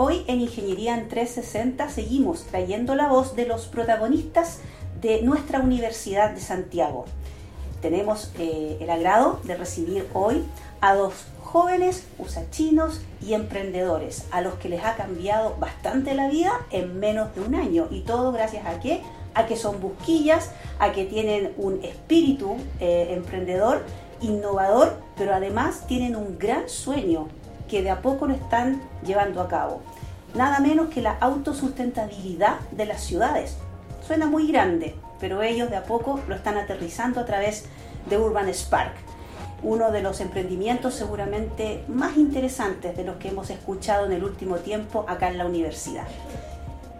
Hoy en Ingeniería en 360 seguimos trayendo la voz de los protagonistas de nuestra Universidad de Santiago. Tenemos eh, el agrado de recibir hoy a dos jóvenes usachinos y emprendedores, a los que les ha cambiado bastante la vida en menos de un año. ¿Y todo gracias a qué? A que son busquillas, a que tienen un espíritu eh, emprendedor, innovador, pero además tienen un gran sueño que de a poco lo están llevando a cabo. Nada menos que la autosustentabilidad de las ciudades. Suena muy grande, pero ellos de a poco lo están aterrizando a través de Urban Spark, uno de los emprendimientos seguramente más interesantes de los que hemos escuchado en el último tiempo acá en la universidad.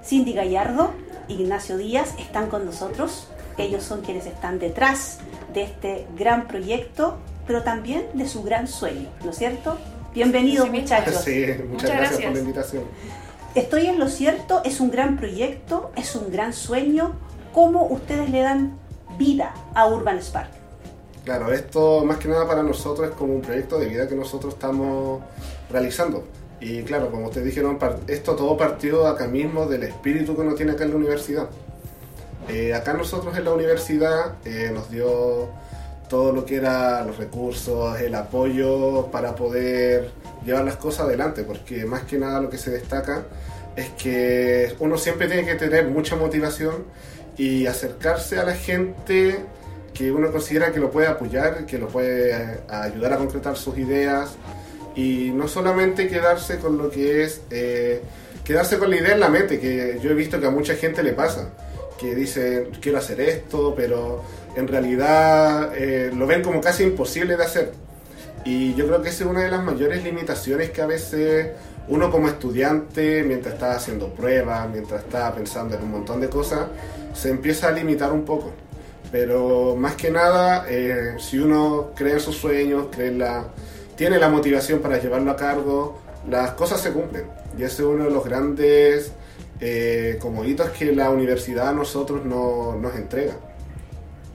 Cindy Gallardo, Ignacio Díaz están con nosotros. Ellos son quienes están detrás de este gran proyecto, pero también de su gran sueño, ¿no es cierto? Bienvenidos muchachos. Sí, muchas, gracias, por la invitación. Estoy en lo cierto, es un gran proyecto, es un gran sueño. ¿Cómo ustedes le dan vida a Urban Spark? Claro, esto más que nada para nosotros es como un proyecto de vida que nosotros estamos realizando. Y claro, como ustedes dijeron, esto todo partió acá mismo del espíritu que uno tiene acá en la universidad. Eh, acá nosotros en la universidad eh, nos dio todo lo que era los recursos, el apoyo para poder llevar las cosas adelante, porque más que nada lo que se destaca es que uno siempre tiene que tener mucha motivación y acercarse a la gente que uno considera que lo puede apoyar, que lo puede eh, ayudar a concretar sus ideas y no solamente quedarse con lo que es, eh, quedarse con la idea en la mente, que yo he visto que a mucha gente le pasa, que dice quiero hacer esto, pero en realidad eh, lo ven como casi imposible de hacer. Y yo creo que esa es una de las mayores limitaciones que a veces uno como estudiante, mientras está haciendo pruebas, mientras está pensando en un montón de cosas, se empieza a limitar un poco. Pero más que nada, eh, si uno cree en sus sueños, cree la, tiene la motivación para llevarlo a cargo, las cosas se cumplen. Y ese es uno de los grandes eh, como hitos que la universidad a nosotros no, nos entrega.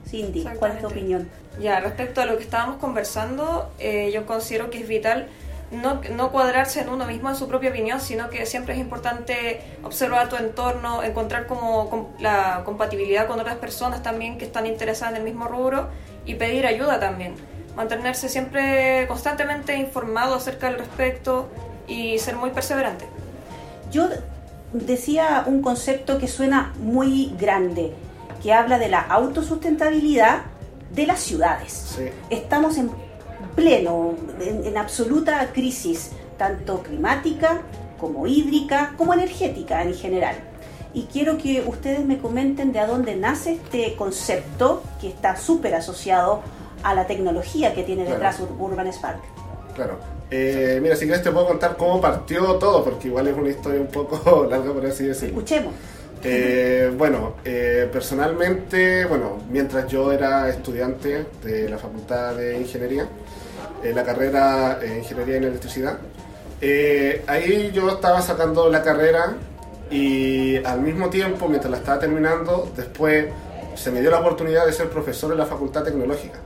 Cindy, ¿cuál es tu opinión? Ya, respecto a lo que estábamos conversando, eh, yo considero que es vital no, no, cuadrarse en uno mismo en su propia opinión, sino que siempre es importante observar tu entorno, encontrar como la compatibilidad con otras personas también que están interesadas en el mismo rubro y pedir ayuda también. Mantenerse siempre constantemente informado acerca del respecto y ser muy perseverante. Yo decía un concepto que suena muy grande, que habla de la autosustentabilidad de las ciudades. Estamos en pleno, en, absoluta crisis, tanto climática como hídrica, como energética en general. Y quiero que ustedes me comenten de dónde nace este concepto que está súper asociado a la tecnología que tiene detrás Urban Spark. Claro. Eh, mira, si quieres te puedo contar cómo partió todo, porque igual es una historia un poco larga, por así decirlo. Escuchemos. Eh, bueno, eh, personalmente, bueno, mientras yo era estudiante de la Facultad de Ingeniería, en la carrera Ingeniería en Electricidad, ahí yo estaba sacando la carrera y al mismo tiempo, mientras la estaba terminando, después se me dio la oportunidad de ser profesor en la Facultad Tecnológica.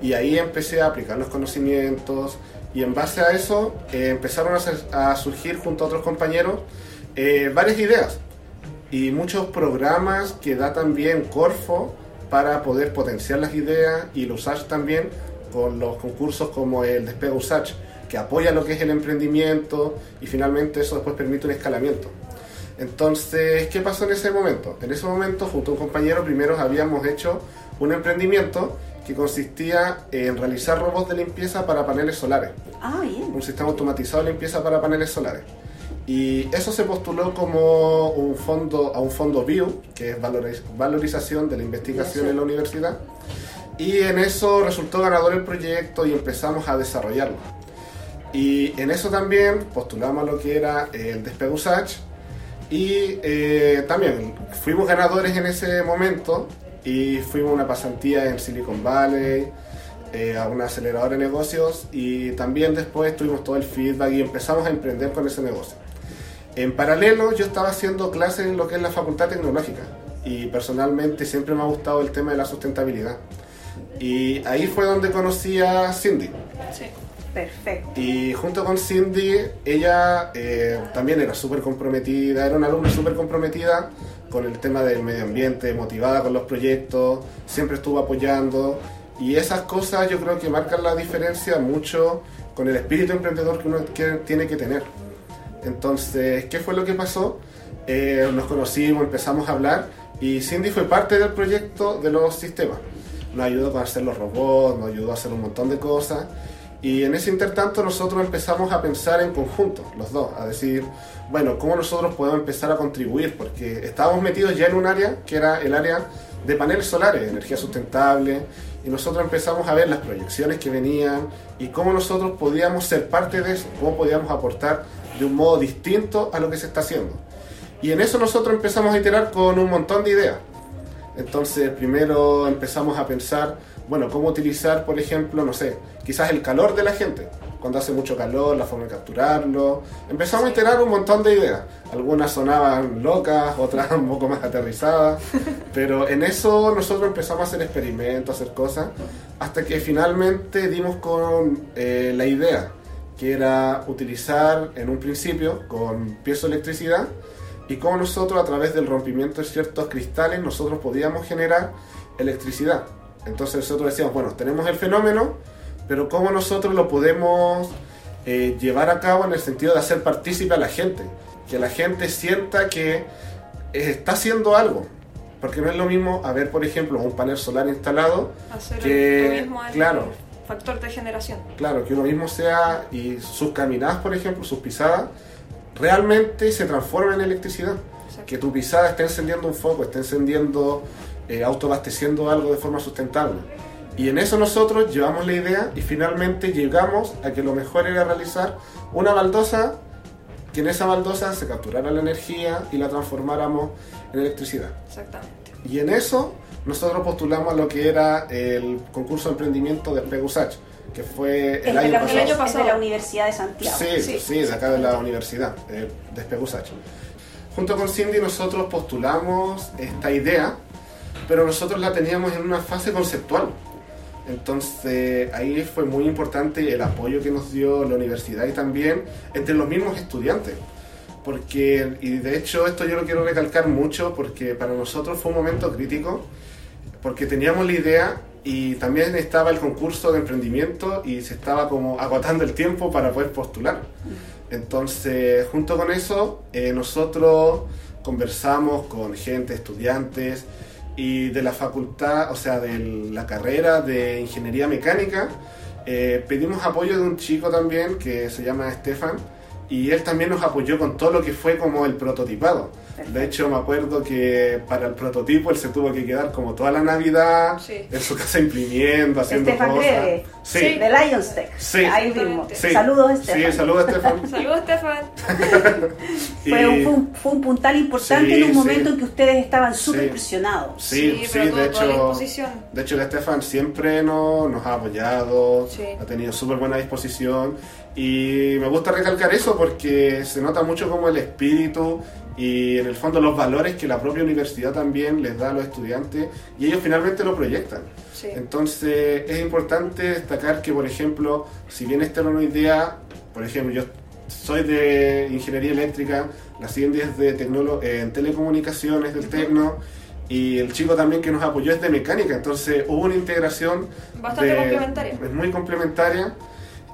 Y ahí empecé a aplicar los conocimientos y en base a eso empezaron a, surgir junto a otros compañeros varias ideas y muchos programas que da también Corfo para poder potenciar las ideas y el USACH también con los concursos como el Despega USACH que apoya lo que es el emprendimiento y finalmente eso después permite un escalamiento. Entonces, ¿qué pasó en ese momento? En ese momento, junto a un compañero, primero habíamos hecho un emprendimiento que consistía en realizar robots de limpieza para paneles solares. Ah, bien. Un sistema automatizado de limpieza para paneles solares. Y eso se postuló como un fondo, a un fondo BIO, que es valorización de la investigación en la universidad. Y en eso resultó ganador el proyecto y empezamos a desarrollarlo. Y en eso también postulamos lo que era el Despegusach. Y eh, también fuimos ganadores en ese momento y fuimos a una pasantía en Silicon Valley, eh, a una aceleradora de negocios y también después tuvimos todo el feedback y empezamos a emprender con ese negocio. En paralelo, yo estaba haciendo clases en lo que es la Facultad Tecnológica y personalmente siempre me ha gustado el tema de la sustentabilidad. Y ahí fue donde conocí a Cindy. Perfecto. Y junto con Cindy, ella eh, también era súper comprometida, era una alumna súper comprometida con el tema del medio ambiente, motivada con los proyectos, siempre estuvo apoyando. Y esas cosas yo creo que marcan la diferencia mucho con el espíritu emprendedor que uno tiene que tener. Entonces, ¿qué fue lo que pasó? Eh, nos conocimos, empezamos a hablar y Cindy fue parte del proyecto de los sistemas. Nos ayudó a hacer los robots, nos ayudó a hacer un montón de cosas. Y en ese intertanto nosotros empezamos a pensar en conjunto, los dos, a decir, bueno, ¿cómo nosotros podemos empezar a contribuir? Porque estábamos metidos ya en un área que era el área de paneles solares, energía sustentable, y nosotros empezamos a ver las proyecciones que venían y cómo nosotros podíamos ser parte de eso, cómo podíamos aportar de un modo distinto a lo que se está haciendo. Y en eso nosotros empezamos a iterar con un montón de ideas. Entonces, primero empezamos a pensar, bueno, cómo utilizar, por ejemplo, no sé, quizás el calor de la gente. Cuando hace mucho calor, la forma de capturarlo. Empezamos a iterar un montón de ideas. Algunas sonaban locas, otras un poco más aterrizadas. Pero en eso nosotros empezamos a hacer experimentos, a hacer cosas, hasta que finalmente dimos con eh, la idea, que era utilizar en un principio con piezoelectricidad y cómo nosotros a través del rompimiento de ciertos cristales nosotros podíamos generar electricidad. Entonces nosotros decíamos, bueno, tenemos el fenómeno, pero cómo nosotros lo podemos eh, llevar a cabo en el sentido de hacer partícipe a la gente, que la gente sienta que está haciendo algo. Porque no es lo mismo haber, por ejemplo, un panel solar instalado Hacer que, mismo claro, factor de generación. claro, que uno mismo sea y sus caminadas, por ejemplo, sus pisadas, realmente se transformen en electricidad. Exacto. Que tu pisada esté encendiendo un foco, esté encendiendo, eh, autoabasteciendo algo de forma sustentable. Y en eso nosotros llevamos la idea y finalmente llegamos a que lo mejor era realizar una baldosa que en esa baldosa se capturara la energía y la transformáramos en electricidad. Exactamente. Y en eso nosotros postulamos a lo que era el concurso de emprendimiento de Pegusach, que fue el año pasado. el año es de pasado. la Universidad de Santiago. Sí, Sí. sí, de acá de la universidad, eh, de Spegusach. Junto con Cindy nosotros postulamos esta idea, pero nosotros la teníamos en una fase conceptual. Entonces ahí fue muy importante el apoyo que nos dio la universidad y también entre los mismos estudiantes. Porque, y de hecho esto yo lo quiero recalcar mucho porque para nosotros fue un momento crítico, porque teníamos la idea y también estaba el concurso de emprendimiento y se estaba como agotando el tiempo para poder postular. Entonces, junto con eso, eh, nosotros conversamos con gente, estudiantes y de la facultad, o sea, de la carrera de ingeniería mecánica, eh, pedimos apoyo de un chico también que se llama Estefan y él también nos apoyó con todo lo que fue como el prototipado. De hecho, me acuerdo que para el prototipo él se tuvo que quedar como toda la Navidad Sí. en su casa imprimiendo, haciendo Estefan cosas. Sí, de Lions Tech. Sí. Ahí mismo. Saludos, Estefan. Sí, saludos Estefan. Saludos, Estefan. Fue, un, Y- fue un- fue un puntal importante Sí, en un sí. momento en que ustedes estaban súper Sí. presionados. Sí, sí, de hecho, de hecho el Estefan siempre no- nos ha apoyado, Sí. ha tenido súper buena disposición y me gusta recalcar eso porque se nota mucho como el espíritu y en el fondo los valores que la propia universidad también les da a los estudiantes y ellos finalmente lo proyectan. Sí. Entonces es importante destacar que, por ejemplo, si bien esta era una idea, por ejemplo, yo soy de ingeniería eléctrica, la siguiente es de tecnolo- en telecomunicaciones del Tecno, y el chico también que nos apoyó es de mecánica, entonces hubo una integración Bastante de- complementaria. Es muy complementaria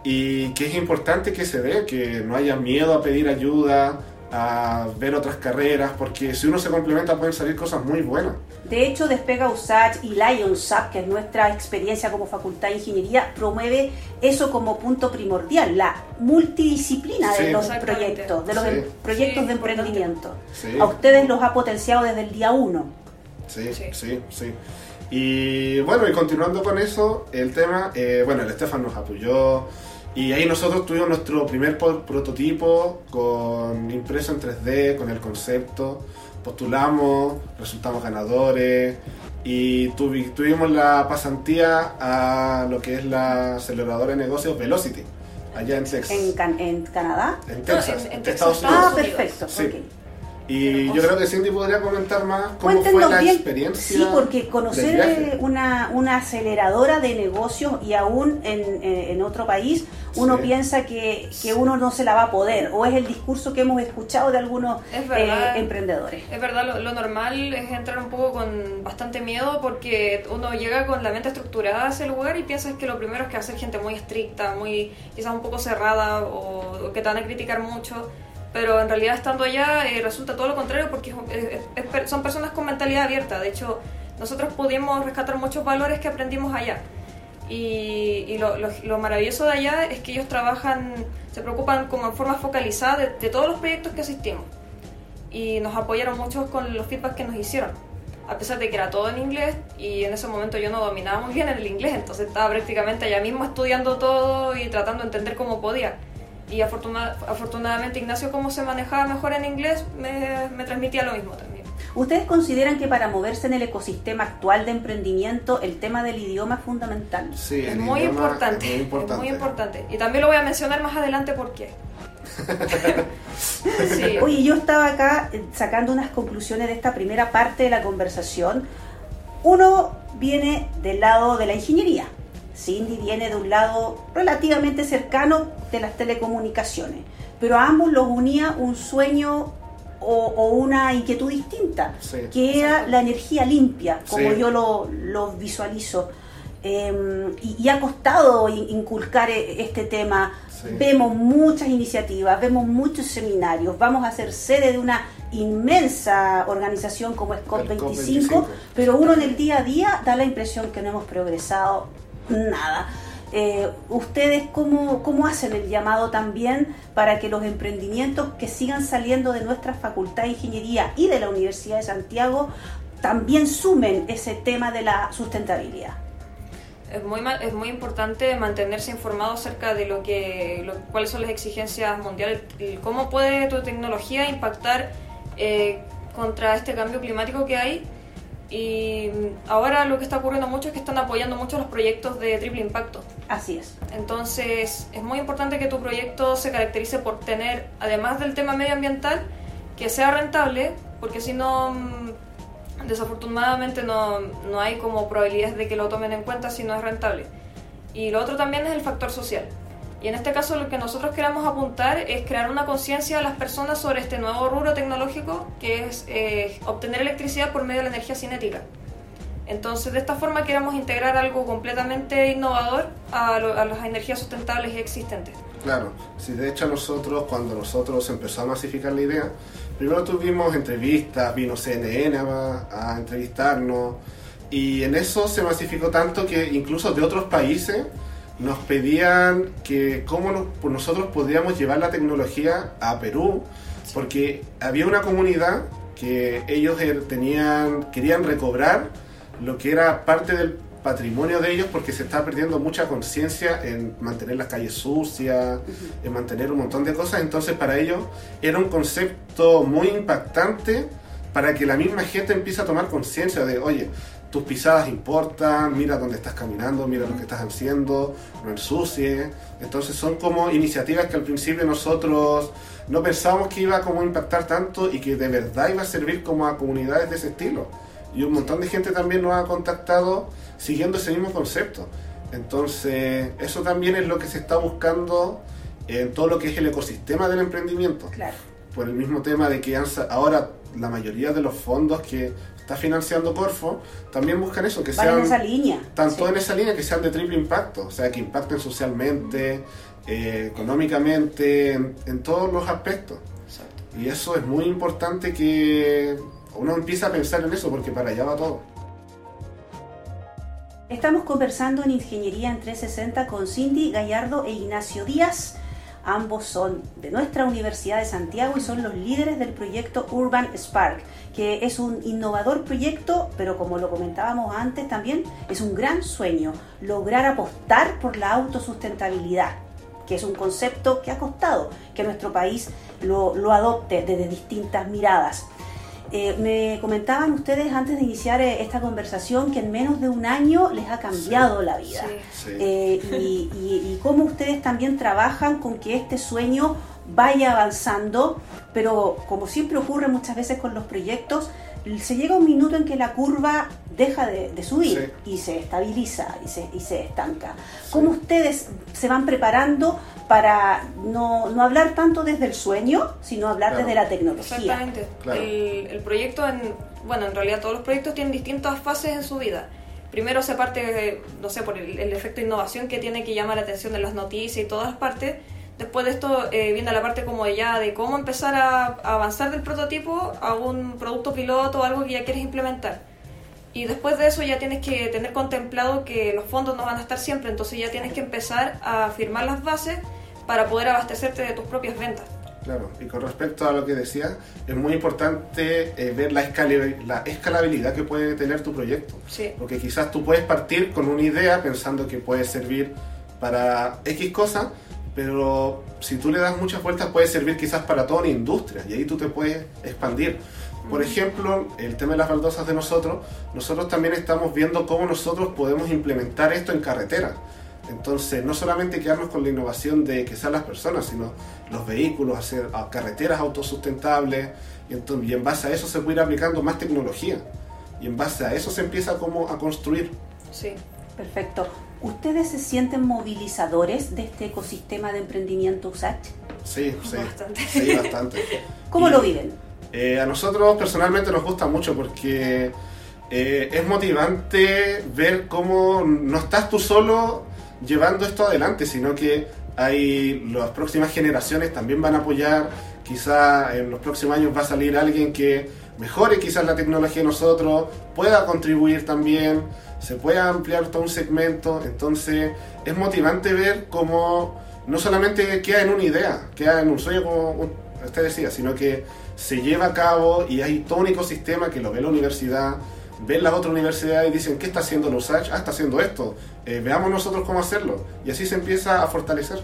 y que es importante que se dé, que no haya miedo a pedir ayuda, a ver otras carreras, porque si uno se complementa pueden salir cosas muy buenas. De hecho, Despega USACH y LionSAP, que es nuestra experiencia como Facultad de Ingeniería, promueve eso como punto primordial, la multidisciplina de Sí. los proyectos, de los Sí. em- proyectos Sí, de emprendimiento. Sí. A ustedes los ha potenciado desde el día uno. Sí, Sí. sí, sí. Y bueno, y continuando con eso, el tema, eh, bueno, el Estefan nos apoyó y ahí nosotros tuvimos nuestro primer po- prototipo con impreso en 3D, con el concepto, postulamos, resultamos ganadores y tuvi- tuvimos la pasantía a lo que es la aceleradora de negocios Velocity, allá en Texas. En, Can- en Canadá. En Texas, en- en en Texas, Estados Ah, Unidos. Unidos. perfecto. Sí. ok. Y yo creo que Cindy podría comentar más cómo fue la experiencia. Sí, porque conocer una, una aceleradora de negocios y aún en, en otro país, uno piensa que, que, uno no se la va a poder, o es el discurso que hemos escuchado de algunos eh, emprendedores. Es verdad, lo, normal es entrar un poco con bastante miedo porque uno llega con la mente estructurada a ese lugar y piensas que lo primero es que va a ser gente muy estricta, muy quizás un poco cerrada o que te van a criticar mucho pero en realidad estando allá eh, resulta todo lo contrario porque son personas con mentalidad abierta. De hecho, nosotros pudimos rescatar muchos valores que aprendimos allá. Y, lo, maravilloso de allá es que ellos trabajan, se preocupan como en forma focalizada de, todos los proyectos que asistimos. Y nos apoyaron mucho con los feedbacks que nos hicieron. A pesar de que era todo en inglés y en ese momento yo no dominaba muy bien el inglés, entonces estaba prácticamente allá mismo estudiando todo y tratando de entender cómo podía y afortunadamente Ignacio, como se manejaba mejor en inglés, me, transmitía lo mismo también. ¿Ustedes consideran que para moverse en el ecosistema actual de emprendimiento el tema del idioma es fundamental? Sí, es muy importante, es muy importante. Y también lo voy a mencionar más adelante por qué. Oye, yo estaba acá eh, sacando unas conclusiones de esta primera parte de la conversación. Uno viene del lado de la ingeniería, Cindy viene de un lado relativamente cercano de las telecomunicaciones, pero a ambos los unía un sueño o, una inquietud distinta, que era la energía limpia, como yo lo, visualizo. Em, y, ha costado inculcar e, este tema. Vemos muchas iniciativas, vemos muchos seminarios, vamos a ser sede de una inmensa organización como es COP25, pero uno en el día a día da la impresión que no hemos progresado nada. Eh, ¿Ustedes cómo, cómo hacen el llamado también para que los emprendimientos que sigan saliendo de nuestra Facultad de Ingeniería y de la Universidad de Santiago también sumen ese tema de la sustentabilidad? Es muy, es muy importante mantenerse informado acerca de lo que, cuáles son las exigencias mundiales cómo puede tu tecnología impactar eh, contra este cambio climático que hay y ahora lo que está ocurriendo mucho es que están apoyando mucho los proyectos de triple impacto. Así es. Entonces es muy importante que tu proyecto se caracterice por tener, además del tema medioambiental, que sea rentable, porque si no, mm, desafortunadamente no, no hay como probabilidades de que lo tomen en cuenta si no es rentable. Y lo otro también es el factor social. Y en este caso lo que nosotros queremos apuntar es crear una conciencia a las personas sobre este nuevo rubro tecnológico que es eh, obtener electricidad por medio de la energía cinética. Entonces de esta forma queremos integrar algo completamente innovador a, las energías sustentables existentes. Claro, si de hecho nosotros cuando nosotros empezamos a masificar la idea, primero tuvimos entrevistas, vino CNN a, a entrevistarnos y en eso se masificó tanto que incluso de otros países nos pedían que cómo nosotros podíamos llevar la tecnología a Perú, porque había una comunidad que ellos er, tenían, querían recobrar lo que era parte del patrimonio de ellos porque se estaba perdiendo mucha conciencia en mantener las calles sucias, en mantener un montón de cosas. Entonces para ellos era un concepto muy impactante para que la misma gente empiece a tomar conciencia de, oye, tus pisadas importan, mira dónde estás caminando, mira lo que estás haciendo, no ensucie. Entonces son como iniciativas que al principio nosotros no pensábamos que iba a como impactar tanto y que de verdad iba a servir como a comunidades de ese estilo. Y un montón de gente también nos ha contactado siguiendo ese mismo concepto. Entonces, eso también es lo que se está buscando en todo lo que es el ecosistema del emprendimiento. Claro. Por el mismo tema de que ahora la mayoría de los fondos que está financiando Corfo, también buscan eso, que sean... en esa línea. Tanto en esa línea que sean de triple impacto, o sea, que impacten socialmente, eh, económicamente, en, todos los aspectos. Y eso es muy importante que uno empiece a pensar en eso, porque para allá va todo. Estamos conversando en Ingeniería en 360 con Cindy Gallardo e Ignacio Díaz Ambos son de nuestra Universidad de Santiago y son los líderes del proyecto Urban Spark, que es un innovador proyecto, pero como lo comentábamos antes también, es un gran sueño, lograr apostar por la autosustentabilidad que es un concepto que ha costado que nuestro país lo, adopte desde distintas miradas. Eh, me comentaban ustedes antes de iniciar eh, esta conversación que en menos de un año les ha cambiado la vida. Eh, y, cómo ustedes también trabajan con que este sueño vaya avanzando, pero como siempre ocurre muchas veces con los proyectos, se llega un minuto en que la curva deja de, subir y se estabiliza y se, y se estanca. ¿Cómo ustedes se van preparando para no, no, hablar tanto desde el sueño, sino hablar desde la tecnología? Exactamente. El, el, proyecto, en, bueno, en realidad todos los proyectos tienen distintas fases en su vida. Primero se parte, no sé, por el, el efecto de innovación que tiene que llamar la atención de las noticias y todas partes Después de esto eh, viene la parte como ya de cómo empezar a, avanzar del prototipo a un producto piloto o algo que ya quieres implementar. Y después de eso ya tienes que tener contemplado que los fondos no van a estar siempre, entonces ya tienes que empezar a firmar las bases para poder abastecerte de tus propias ventas. Claro, y con respecto a lo que decía, es muy importante eh, ver la, la escalabilidad que puede tener tu proyecto. Sí. Porque quizás tú puedes partir con una idea pensando que puede servir para X cosa, pero si tú le das muchas vueltas puede servir quizás para toda una industria y ahí tú te puedes expandir. Por ejemplo, el tema de las baldosas de nosotros, nosotros también estamos viendo cómo nosotros podemos implementar esto en carretera. Entonces, no solamente quedarnos con la innovación de que sean las personas, sino los vehículos, hacer carreteras autosustentables, y, entonces, y en base a eso se puede ir aplicando más tecnología. Y en base a eso se empieza como a construir. Sí. Perfecto. ¿Ustedes se sienten movilizadores de este ecosistema de emprendimiento USACH? Sí, sí. Bastante. Sí, bastante. ¿Cómo lo viven? Eh, a nosotros personalmente nos gusta mucho porque eh, es motivante ver cómo no estás tú solo llevando esto adelante, sino que hay las próximas generaciones también van a apoyar, quizá en los próximos años va a salir alguien que mejore quizás la tecnología de nosotros, pueda contribuir también se puede ampliar todo un segmento, entonces es motivante ver cómo no solamente queda en una idea, queda en un sueño como usted decía, sino que se lleva a cabo y hay todo un ecosistema que lo ve la universidad, ven las otras universidades y dicen, ¿qué está haciendo los USACH? Ah, está haciendo esto, eh, veamos nosotros cómo hacerlo. Y así se empieza a fortalecer.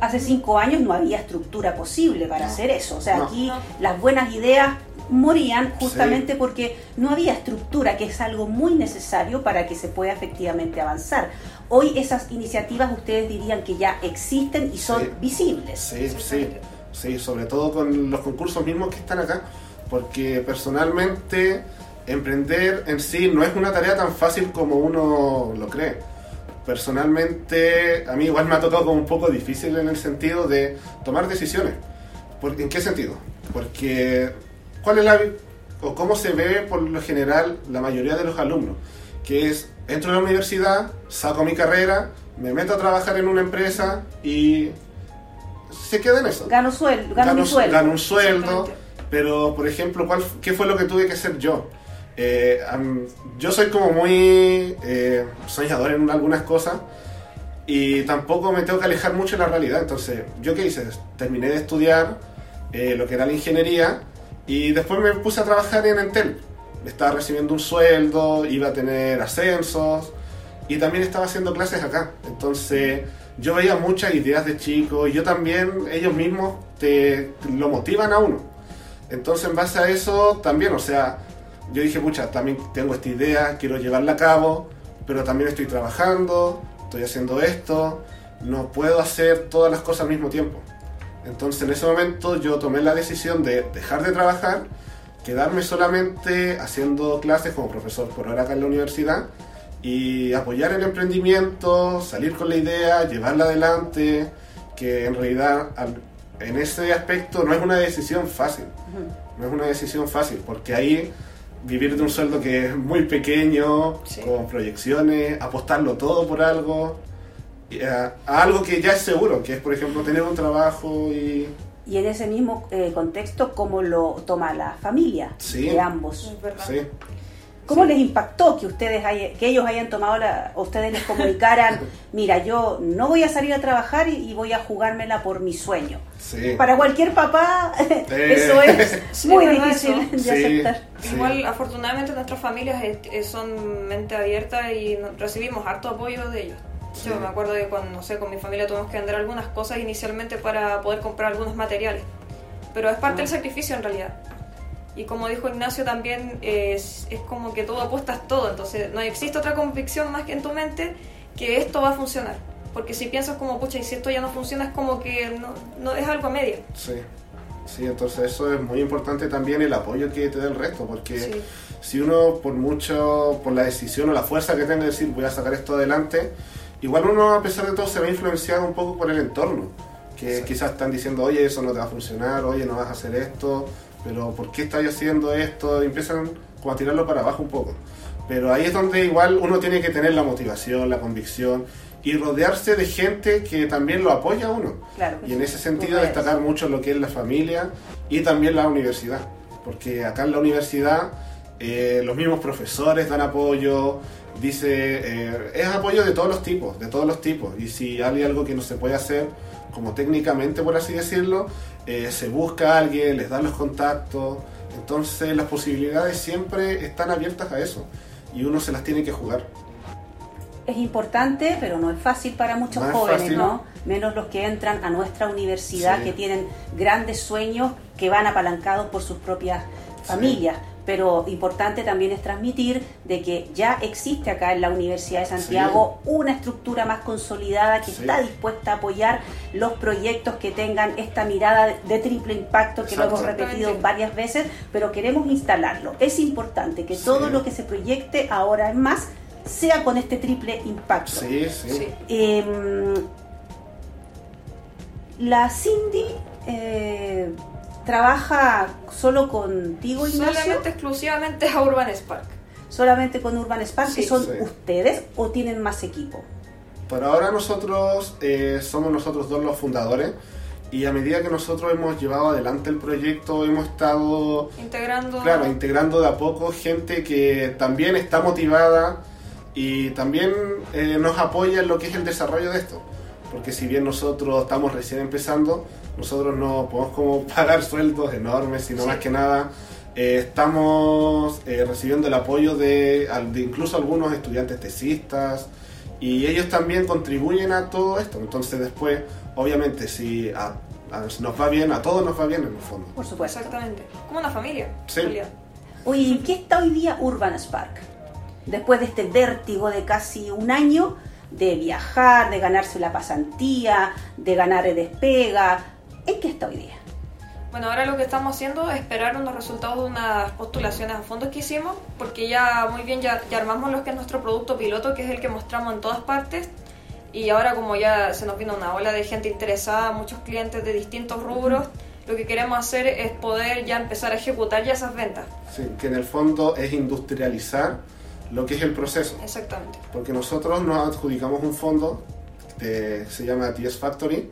Hace cinco años no había estructura posible para hacer eso. O sea, aquí las buenas ideas morían justamente porque no había estructura, que es algo muy necesario para que se pueda efectivamente avanzar. Hoy esas iniciativas ustedes dirían que ya existen y son visibles. Sí, sí, sí, sobre todo con los concursos mismos que están acá, porque personalmente emprender en sí no es una tarea tan fácil como uno lo cree. Personalmente, a mí igual me ha tocado como un poco difícil en el sentido de tomar decisiones. ¿En qué sentido? Porque ¿Cuál es la o cómo se ve por lo general la mayoría de los alumnos? Que es, entro a la universidad, saco mi carrera, me meto a trabajar en una empresa y se queda en eso. Gano, sueldo, gano, un sueldo. Gano un sueldo, pero por ejemplo, ¿cuál, ¿qué fue lo que tuve que hacer yo? Eh, yo soy como muy eh, soñador en algunas cosas y tampoco me tengo que alejar mucho de la realidad. Entonces, ¿yo qué hice? Terminé de estudiar eh, lo que era la ingeniería y después me puse a trabajar en Entel. Estaba recibiendo un sueldo, iba a tener ascensos y también estaba haciendo clases acá. Entonces yo veía muchas ideas de chicos y yo también, ellos mismos te, lo motivan a uno. Entonces en base a eso también, o sea, yo dije, pucha, también tengo esta idea, quiero llevarla a cabo, pero también estoy trabajando, estoy haciendo esto, no puedo hacer todas las cosas al mismo tiempo. Entonces en ese momento yo tomé la decisión de dejar de trabajar, quedarme solamente haciendo clases como profesor por ahora acá en la universidad y apoyar el emprendimiento, salir con la idea, llevarla adelante, que en realidad en ese aspecto no es una decisión fácil, no es una decisión fácil, porque ahí vivir de un sueldo que es muy pequeño, con proyecciones, apostarlo todo por algo, a, algo que ya es seguro, que es, por ejemplo, tener un trabajo y... Y en ese mismo eh, contexto, ¿cómo lo toma la familia de ambos? Sí. ¿Cómo les impactó que ustedes que ellos hayan tomado la, ustedes les comunicaran, mira, yo no voy a salir a trabajar y, voy a jugármela por mi sueño? Para cualquier papá eso es muy difícil de aceptar. Igual, afortunadamente nuestras familias son mente abierta y recibimos harto apoyo de ellos. Yo me acuerdo que con, no sé, con mi familia tuvimos que vender algunas cosas inicialmente para poder comprar algunos materiales. Pero es parte del sacrificio en realidad. Y como dijo Ignacio también, es, es como que tú apuestas todo. Entonces no existe otra convicción más que en tu mente que esto va a funcionar. porque si piensas como, pucha, y si esto ya no funciona, es como que no, no es algo a media. Sí. Sí, entonces eso es muy importante también el apoyo que te da el resto, porque Sí. si uno por mucho, por la decisión o la fuerza que tenga de decir voy a sacar esto adelante, igual uno a pesar de todo se ve influenciado un poco por el entorno, que quizás están diciendo, oye, eso no te va a funcionar, oye, no vas a hacer esto, pero ¿por qué estás haciendo esto? Y empiezan como a tirarlo para abajo un poco. Pero ahí es donde igual uno tiene que tener la motivación, la convicción y rodearse de gente que también lo apoya a uno. Claro Y en ese sentido destacar mucho lo que es la familia y también la universidad, porque acá en la universidad eh, los mismos profesores dan apoyo, dice, eh, es apoyo de todos los tipos, de todos los tipos, y si hay algo que no se puede hacer, como técnicamente por así decirlo, eh, se busca a alguien, les dan los contactos, entonces las posibilidades siempre están abiertas a eso, y uno se las tiene que jugar. Es importante, pero no es fácil para muchos No jóvenes. ¿no? Menos los que entran a nuestra universidad, Sí. que tienen grandes sueños que van apalancados por sus propias Sí. Pero importante también es transmitir de que ya existe acá en la Universidad de Santiago una estructura más consolidada que Sí. está dispuesta a apoyar los proyectos que tengan esta mirada de- triple impacto que lo hemos repetido varias veces, pero queremos instalarlo. Es importante que Sí. todo lo que se proyecte ahora en más sea con este triple impacto. Sí, sí. Sí. Em, la Cindy eh, trabaja solo contigo, Ignacio, Solamente exclusivamente a Urban Spark. solamente con Urban Spark, que son Sí. ustedes o tienen más equipo. Por ahora nosotros eh, somos nosotros dos los fundadores y a medida que nosotros hemos llevado adelante el proyecto hemos estado, Integrando. claro, integrando de a poco gente que también está motivada y también eh, nos apoya en lo que es el desarrollo de esto. Porque si bien nosotros estamos recién empezando, nosotros no podemos como pagar sueldos enormes, sino Sí. más que nada eh, estamos eh, recibiendo el apoyo de, de incluso algunos estudiantes tesistas y ellos también contribuyen a todo esto. Entonces después, obviamente, si a- a- si nos va bien, a todos nos va bien en el fondo. Por supuesto. Exactamente. Como una familia. Sí. realidad. Oye, ¿en qué está hoy día Urban Spark? Después de este vértigo de casi un año de viajar, de ganarse la pasantía, de ganar el despega, ¿en qué está hoy día? Bueno, ahora lo que estamos haciendo es esperar unos resultados de unas postulaciones a fondos que hicimos, porque ya muy bien ya, ya armamos lo que es nuestro producto piloto, que es el que mostramos en todas partes. Y ahora como ya se nos vino una ola de gente interesada, muchos clientes de distintos rubros, lo que queremos hacer es poder ya empezar a ejecutar ya esas ventas. Sí, que en el fondo es industrializar lo que es el proceso. Exactamente. Porque nosotros nos adjudicamos un fondo que se llama TS Factory,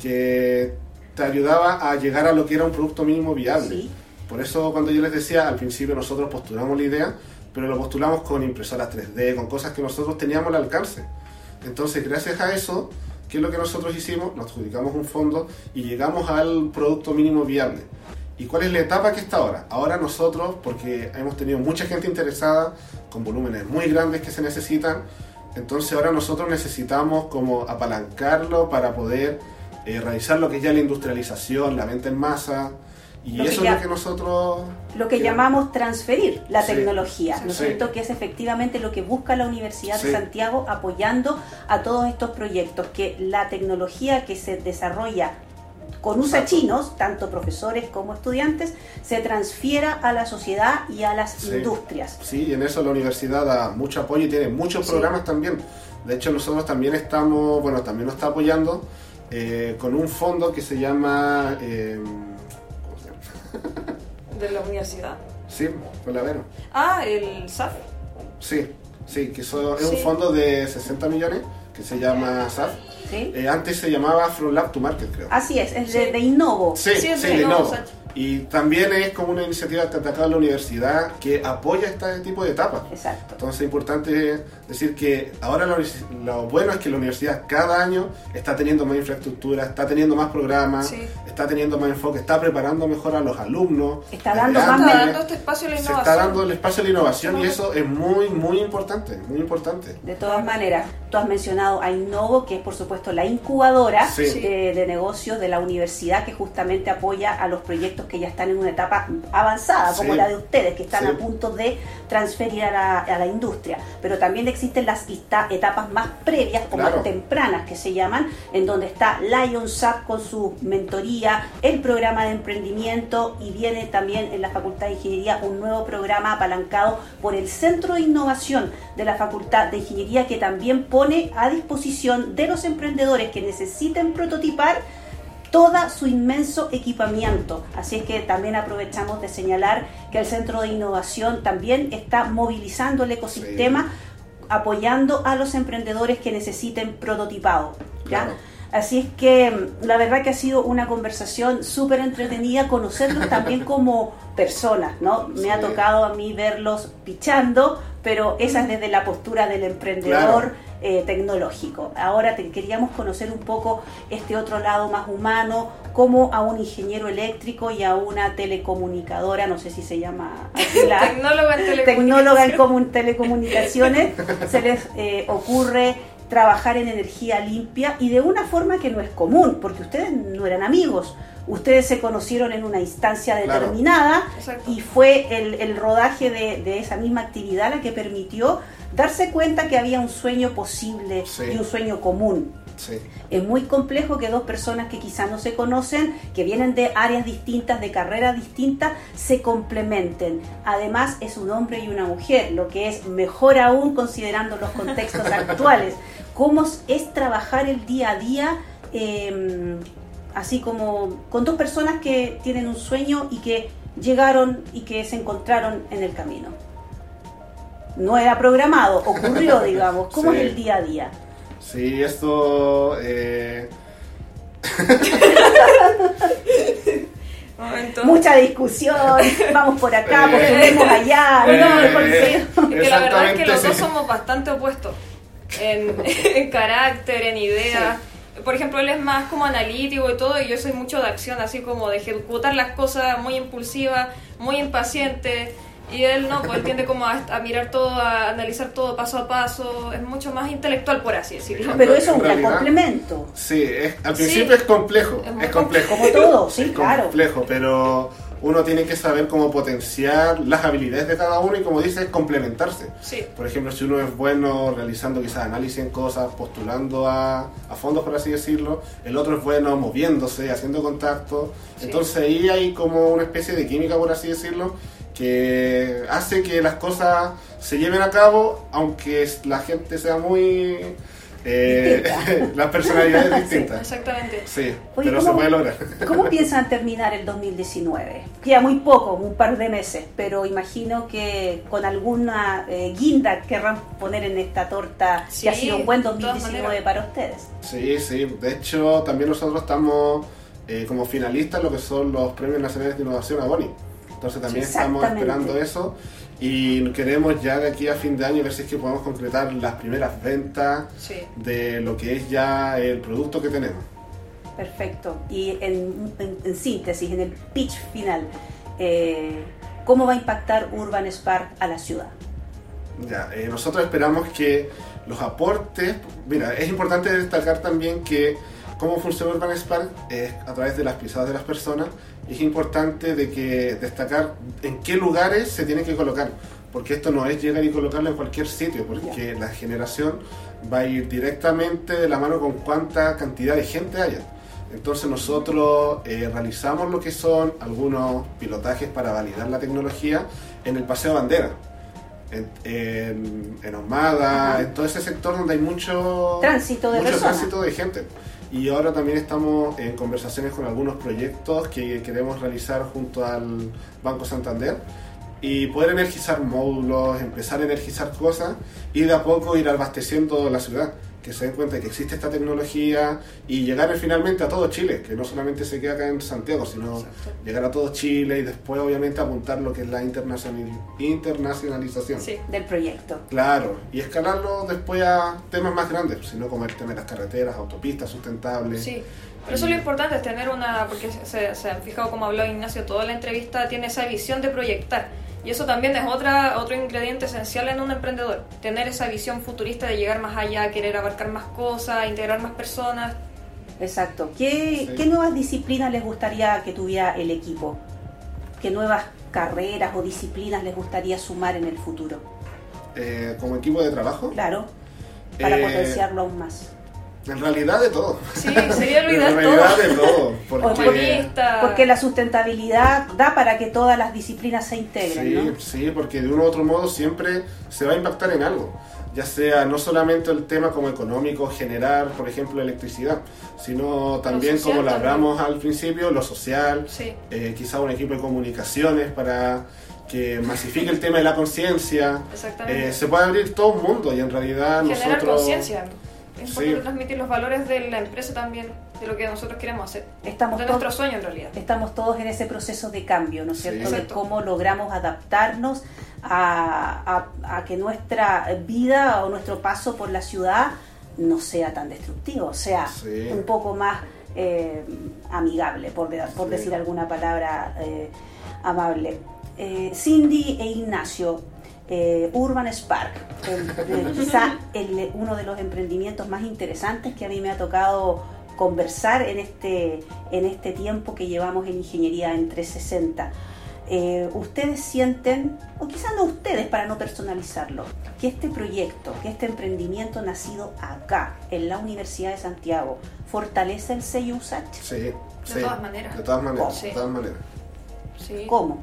que te ayudaba a llegar a lo que era un producto mínimo viable. Sí. Por eso cuando yo les decía, al principio nosotros postulamos la idea, pero lo postulamos con impresoras 3D, con cosas que nosotros teníamos al alcance. Entonces, gracias a eso, ¿qué es lo que nosotros hicimos? Nos adjudicamos un fondo y llegamos al producto mínimo viable. ¿Y cuál es la etapa que está ahora? Ahora nosotros, porque hemos tenido mucha gente interesada, con volúmenes muy grandes que se necesitan, entonces ahora nosotros necesitamos como apalancarlo para poder eh, realizar lo que es ya la industrialización, la venta en masa, y Lo eso ya- es lo que nosotros... Lo que queremos. llamamos transferir la Sí. tecnología, ¿no es Sí. cierto? Que es efectivamente lo que busca la Universidad de. Santiago apoyando a todos estos proyectos, que la tecnología que se desarrolla con usachinos, tanto profesores como estudiantes, se transfiera a la sociedad y a las Sí. industrias. Sí, y en eso la universidad da mucho apoyo y tiene muchos Sí. programas también. De hecho, nosotros también estamos, bueno, también nos está apoyando eh, con un fondo que se llama... eh, ¿Cómo se llama? De la universidad. Sí, con la Vero. Ah, el SAF. Sí, sí, que eso es un fondo de 60 millones que se llama SAF. ¿Sí? Eh, antes se llamaba From Lab to Market, creo. Así es, es de, Sí. de Innovo. Sí, es de Innovo, Innovo. Y también es como una iniciativa que ataca a la universidad que apoya este tipo de etapas. Exacto. Entonces es importante decir que ahora lo, lo bueno es que la universidad cada año está teniendo más infraestructura, está teniendo más programas, Sí. está teniendo más enfoque, está preparando mejor a los alumnos. Está dando más Está dando este espacio a la Se innovación. está dando el espacio a la innovación y eso es muy, muy importante, muy importante. De todas maneras, tú has mencionado a Innovo, que es por supuesto la incubadora Sí. de, de negocios de la universidad que justamente apoya a los proyectos que ya están en una etapa avanzada, como la de ustedes, que están Sí. a punto de transferir a la, a la industria. Pero también existen las etapas más previas o Claro. más tempranas que se llaman, en donde está LionSAP con su mentoría, el programa de emprendimiento y viene también en la Facultad de Ingeniería un nuevo programa apalancado por el Centro de Innovación de la Facultad de Ingeniería que también pone a disposición de los emprendedores que necesiten prototipar todo su inmenso equipamiento. Así es que también aprovechamos de señalar que el Centro de Innovación también está movilizando el ecosistema, apoyando a los emprendedores que necesiten prototipado. ¿ya? Claro. Así es que mm, la verdad que ha sido una conversación súper entretenida, conocerlos también como personas, ¿no? Me ha tocado a mí verlos pichando, pero esa es desde la postura del emprendedor Claro. Eh, tecnológico. Ahora te queríamos conocer un poco este otro lado más humano, como a un ingeniero eléctrico y a una telecomunicadora, no sé si se llama la- Tecnóloga en tecnóloga en telecomunicación. comun- telecomunicaciones, se les eh, ocurre trabajar en energía limpia y de una forma que no es común, porque ustedes no eran amigos, ustedes se conocieron en una instancia determinada y fue el, el rodaje de, de esa misma actividad la que permitió darse cuenta que había un sueño posible Sí. y un sueño común. Sí. Es muy complejo que dos personas que quizás no se conocen, que vienen de áreas distintas, de carreras distintas, se complementen. Además es un hombre y una mujer, lo que es mejor aún considerando los contextos actuales. ¿Cómo es- trabajar el día a día? eh, así como con dos personas que tienen un sueño y que llegaron y que se encontraron en el camino. No era programado, ocurrió, digamos. ¿Cómo Sí. es el día a día? Sí, esto... eh, Momento. Mucha discusión, vamos por acá, Eh, porque vemos allá, eh, no, sí. Que la verdad es que los dos sí. somos bastante opuestos en, en carácter, en ideas. Por ejemplo, él es más como analítico y todo, y yo soy mucho de acción, así como de ejecutar las cosas, muy impulsiva, muy impaciente. Y él no, pues él tiende como a, a mirar todo, a analizar todo paso a paso, es mucho más intelectual, por así decirlo. Pero eso es un gran complemento. Sí, es- al Sí. principio es complejo, Es complejo. Como todo, sí, es claro. complejo, pero uno tiene que saber cómo potenciar las habilidades de cada uno y como dices, complementarse. Sí, Por ejemplo, si uno es bueno realizando quizás análisis en cosas, postulando a, a fondos, por así decirlo, el otro es bueno moviéndose, haciendo contacto. Sí. Entonces ahí hay como una especie de química, por así decirlo, que hace que las cosas se lleven a cabo, aunque la gente sea muy... eh, las personalidades distintas. exactamente. Sí, Oye, pero se ¿cómo- puede lograr. ¿Cómo piensan terminar el 2019? Queda muy poco, un par de meses, pero imagino que con alguna eh, guinda querrán poner en esta torta Sí, que ha sido un buen de todas 2019 maneras. para ustedes. Sí, sí. De hecho, también nosotros estamos eh, como finalistas en lo que son los Premios Nacionales de Innovación a Boni. Entonces también estamos esperando eso y queremos ya de aquí a fin de año ver si es que podemos concretar las primeras ventas Sí. de lo que es ya el producto que tenemos. Perfecto. Y en, en- en síntesis, en el pitch final, eh, ¿cómo va a impactar Urban Spark a la ciudad? Ya, eh, nosotros esperamos que los aportes, mira, es importante destacar también que cómo funciona Urban Spark es a través de las pisadas de las personas es importante de que destacar en qué lugares se tiene que colocar, porque esto no es llegar y colocarlo en cualquier sitio, porque la generación va a ir directamente de la mano con cuánta cantidad de gente haya. Entonces nosotros eh, realizamos lo que son algunos pilotajes para validar la tecnología en el Paseo Bandera en, en, en en todo ese sector donde hay mucho Tránsito de mucho personas. tránsito de gente. Y ahora también estamos en conversaciones con algunos proyectos que queremos realizar junto al Banco Santander y poder energizar módulos, empezar a energizar cosas y de a poco ir abasteciendo la ciudad, que se den cuenta de que existe esta tecnología y llegar finalmente a todo Chile, que no solamente se queda acá en Santiago, sino Exacto. llegar a todo Chile y después obviamente apuntar lo que es la internacional- internacionalización. Sí. del proyecto. Claro, y escalarlo después a temas más grandes, sino como el tema de las carreteras, autopistas sustentables. Sí, pero eso lo importante es tener una, porque se, se han fijado como habló Ignacio, toda la entrevista tiene esa visión de proyectar. Y eso también es otra, otro ingrediente esencial en un emprendedor, tener esa visión futurista de llegar más allá, querer abarcar más cosas, integrar más personas. Exacto. ¿Qué, Sí. qué nuevas disciplinas les gustaría que tuviera el equipo? qué nuevas carreras o disciplinas les gustaría sumar en el futuro? Eh, como equipo de trabajo. Claro, para Eh, potenciarlo aún más. En realidad de todo. Sí, sería lo En ideal realidad todo. de todo. Porque. Porque la sustentabilidad da para que todas las disciplinas se integren, sí, ¿no? sí, porque de uno u otro modo siempre se va a impactar en algo. Ya sea no solamente el tema como económico, generar, por ejemplo, electricidad, sino también, social como lo también. hablamos al principio, lo social, Sí. eh, quizá un equipo de comunicaciones para que masifique el tema de la conciencia. Exactamente. Eh, se puede abrir todo un mundo y en realidad Generar nosotros... conciencia. Es importante Sí. transmitir los valores de la empresa también, de lo que nosotros queremos hacer. Estamos de todos- nuestro sueño en realidad. Estamos todos en ese proceso de cambio, ¿no es Sí. cierto? De cómo logramos adaptarnos a, a- a que nuestra vida o nuestro paso por la ciudad no sea tan destructivo, sea Sí. un poco más eh, amigable, por, de- por Sí. decir alguna palabra eh, amable. Eh, Cindy e Ignacio, eh, Urban Spark, el- el- quizá el- uno de los emprendimientos más interesantes que a mí me ha tocado conversar en este, en este tiempo que llevamos en Ingeniería en 360. Eh, ustedes sienten, o quizás no ustedes para no personalizarlo, que este proyecto, que este emprendimiento nacido acá, en la Universidad de Santiago, fortalece el sello USACH? Sí, sí, todas maneras. De todas maneras, Sí. de todas maneras. Sí. ¿Cómo?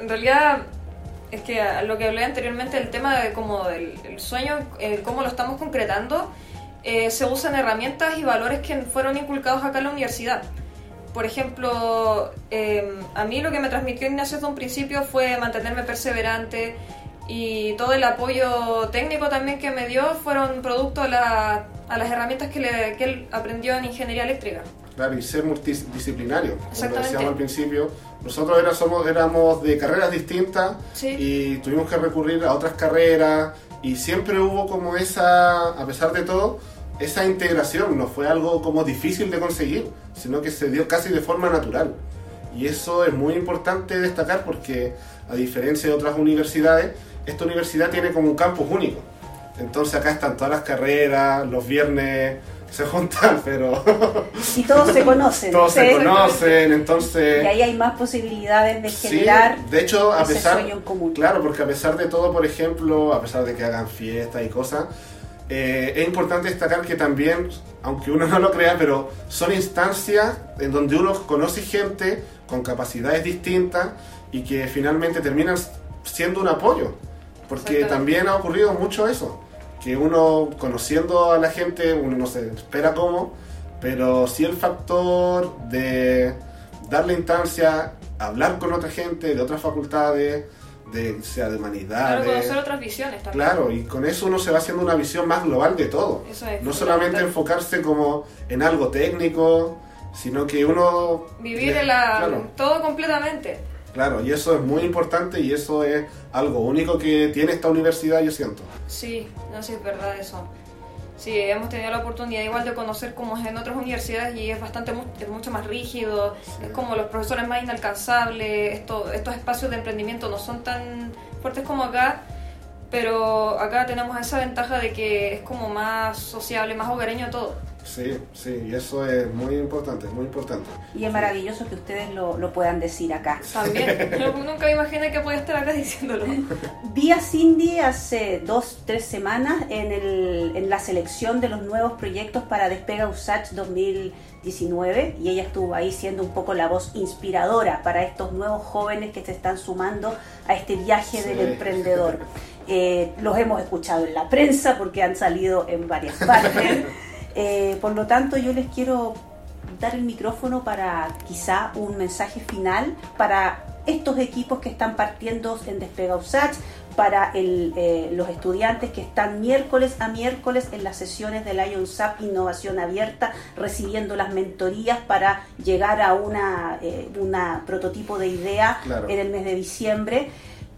En realidad es que a lo que hablé anteriormente, el tema de como del el sueño, eh, cómo lo estamos concretando, eh, se usan herramientas y valores que fueron inculcados acá en la universidad. Por ejemplo, eh, a mí lo que me transmitió Ignacio desde un principio fue mantenerme perseverante y todo el apoyo técnico también que me dio fueron producto a, la- a las herramientas que, le- que él aprendió en ingeniería eléctrica. Claro, y ser multidisciplinario. Como decíamos al principio, nosotros era, somos, éramos de carreras distintas Sí. y tuvimos que recurrir a otras carreras y siempre hubo como esa, a pesar de todo, esa integración. No fue algo como difícil de conseguir, sino que se dio casi de forma natural. Y eso es muy importante destacar porque, a diferencia de otras universidades, esta universidad tiene como un campus único. Entonces acá están todas las carreras, los viernes se juntan, pero Y todos se conocen. todos se ¿sí? conocen, entonces... Y ahí hay más posibilidades de Sí, generar de hecho, a ese pesar, sueño en común. claro, porque a pesar de todo, por ejemplo, a pesar de que hagan fiestas y cosas, eh, es importante destacar que también, aunque uno no lo crea, pero son instancias en donde uno conoce gente con capacidades distintas y que finalmente terminan siendo un apoyo, porque también ha ocurrido mucho eso, que uno conociendo a la gente, uno no se espera cómo, pero sí el factor de darle instancia, hablar con otra gente de otras facultades, de sea de Claro, humanidades. conocer otras visiones también. Claro, y con eso uno se va haciendo una visión más global de todo. Eso es No solamente enfocarse como en algo técnico, sino que uno... Vivir la, Claro, todo completamente. claro, y eso es muy importante y eso es algo único que tiene esta universidad, yo siento. Sí, no sé, es verdad eso. Sí, hemos tenido la oportunidad igual de conocer cómo es en otras universidades y es bastante es mucho más rígido, es como los profesores más inalcanzables, esto, estos espacios de emprendimiento no son tan fuertes como acá, pero acá tenemos esa ventaja de que es como más sociable, más hogareño todo. Sí, sí, y eso es muy importante, muy importante. Y es maravilloso que ustedes lo, lo puedan decir acá. También, yo nunca me imaginé que podía estar acá diciéndolo. Vi a Cindy hace dos, tres semanas en, el, en la selección de los nuevos proyectos para Despega USACH 2019 y ella estuvo ahí siendo un poco la voz inspiradora para estos nuevos jóvenes que se están sumando a este viaje Sí. del emprendedor. Eh, los hemos escuchado en la prensa porque han salido en varias partes. Eh, por lo tanto, yo les quiero dar el micrófono para quizá un mensaje final para estos equipos que están partiendo en Despega USACH, para el, eh, los estudiantes que están miércoles a miércoles en las sesiones del IONSAP Innovación Abierta, recibiendo las mentorías para llegar a una, eh, una prototipo de idea Claro. en el mes de diciembre.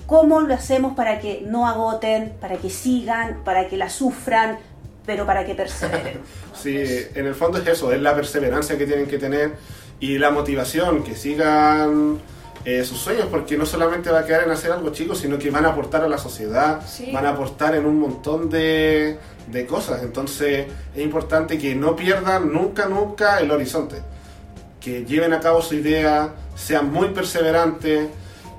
¿Cómo lo hacemos para que no agoten, para que sigan, para que la sufran, pero para que perseveren? Sí, en el fondo es eso, es la perseverancia que tienen que tener y la motivación, que sigan eh, sus sueños, porque no solamente va a quedar en hacer algo chico, sino que van a aportar a la sociedad, Sí. van a aportar en un montón de, de cosas. Entonces es importante que no pierdan nunca, nunca el horizonte. que lleven a cabo su idea, sean muy perseverantes,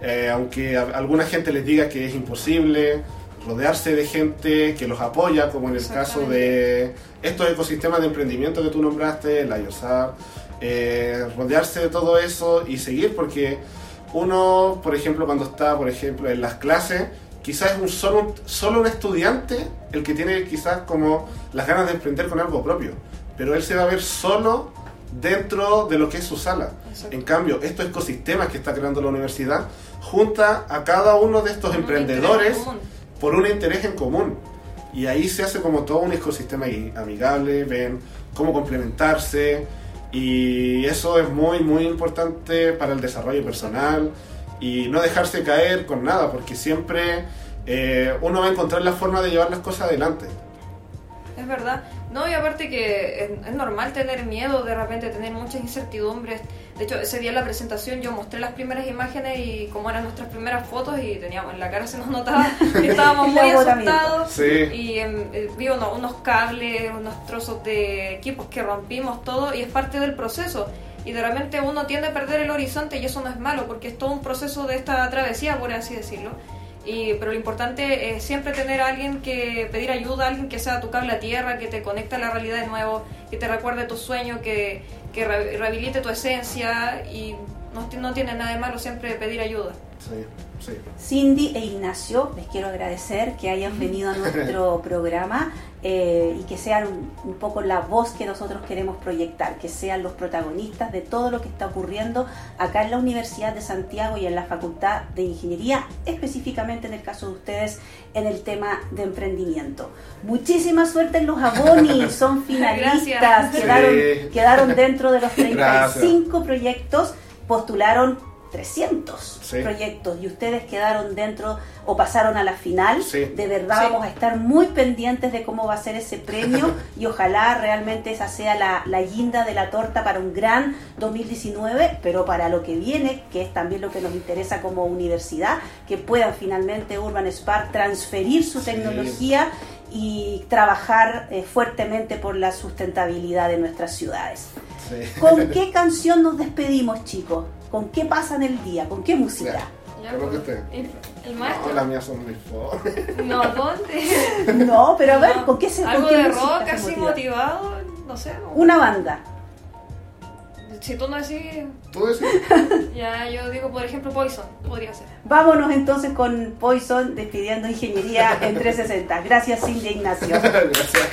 eh, aunque a alguna gente les diga que es imposible, rodearse de gente que los apoya, como en el caso de estos ecosistemas de emprendimiento que tú nombraste, la IOSAR, eh, rodearse de todo eso y seguir, porque uno, por ejemplo, cuando está, por ejemplo, en las clases, quizás es un solo, solo un estudiante el que tiene quizás como las ganas de emprender con algo propio, pero él se va a ver solo dentro de lo que es su sala. En cambio, estos ecosistemas que está creando la universidad junta a cada uno de estos emprendedores por un interés en común. Y ahí se hace como todo un ecosistema amigable, ven cómo complementarse. Y eso es muy, muy importante para el desarrollo personal y no dejarse caer con nada, porque siempre eh, uno va a encontrar la forma de llevar las cosas adelante. Es verdad. No, y aparte que es, normal tener miedo, de repente tener muchas incertidumbres. De hecho, ese día en la presentación yo mostré las primeras imágenes y como eran nuestras primeras fotos y teníamos en la cara se nos notaba que estábamos muy asustados. Y em, eh, vi unos, cables, unos trozos de equipos que rompimos todo y es parte del proceso. Y de repente uno tiende a perder el horizonte y eso no es malo porque es todo un proceso de esta travesía, por así decirlo. Y, pero lo importante es siempre tener a alguien que pedir ayuda, alguien que sea tu cable a tierra, que te conecte a la realidad de nuevo, que te recuerde tu sueño, que, que rehabilite tu esencia y no, no tiene nada de malo siempre pedir ayuda. Sí. Cindy e Ignacio, les quiero agradecer que hayan venido a nuestro programa eh, y que sean un, poco la voz que nosotros queremos proyectar, que sean los protagonistas de todo lo que está ocurriendo acá en la Universidad de Santiago y en la Facultad de Ingeniería, específicamente en el caso de ustedes en el tema de emprendimiento. Muchísima suerte en los abonis, son finalistas, quedaron, quedaron, dentro de los 35 proyectos, postularon 300 proyectos y ustedes quedaron dentro o pasaron a la final. De verdad vamos a estar muy pendientes de cómo va a ser ese premio y ojalá realmente esa sea la, la, guinda de la torta para un gran 2019, pero para lo que viene, que es también lo que nos interesa como universidad, que puedan finalmente Urban Spark transferir su tecnología y trabajar eh, fuertemente por la sustentabilidad de nuestras ciudades. ¿Con qué canción nos despedimos, chicos? ¿Con qué pasan el día? ¿Con qué música? Ya, que usted. El, maestro. No, las mías son muy No, ¿dónde? no, pero a ver, ¿con qué se Algo qué de rock así motivado, no sé. Una banda. Si tú no decís. ¿Tú decís? ya, yo digo, por ejemplo, Poison, podría ser. Vámonos entonces con Poison despidiendo Ingeniería en 360. Gracias, Cindy Ignacio. Gracias.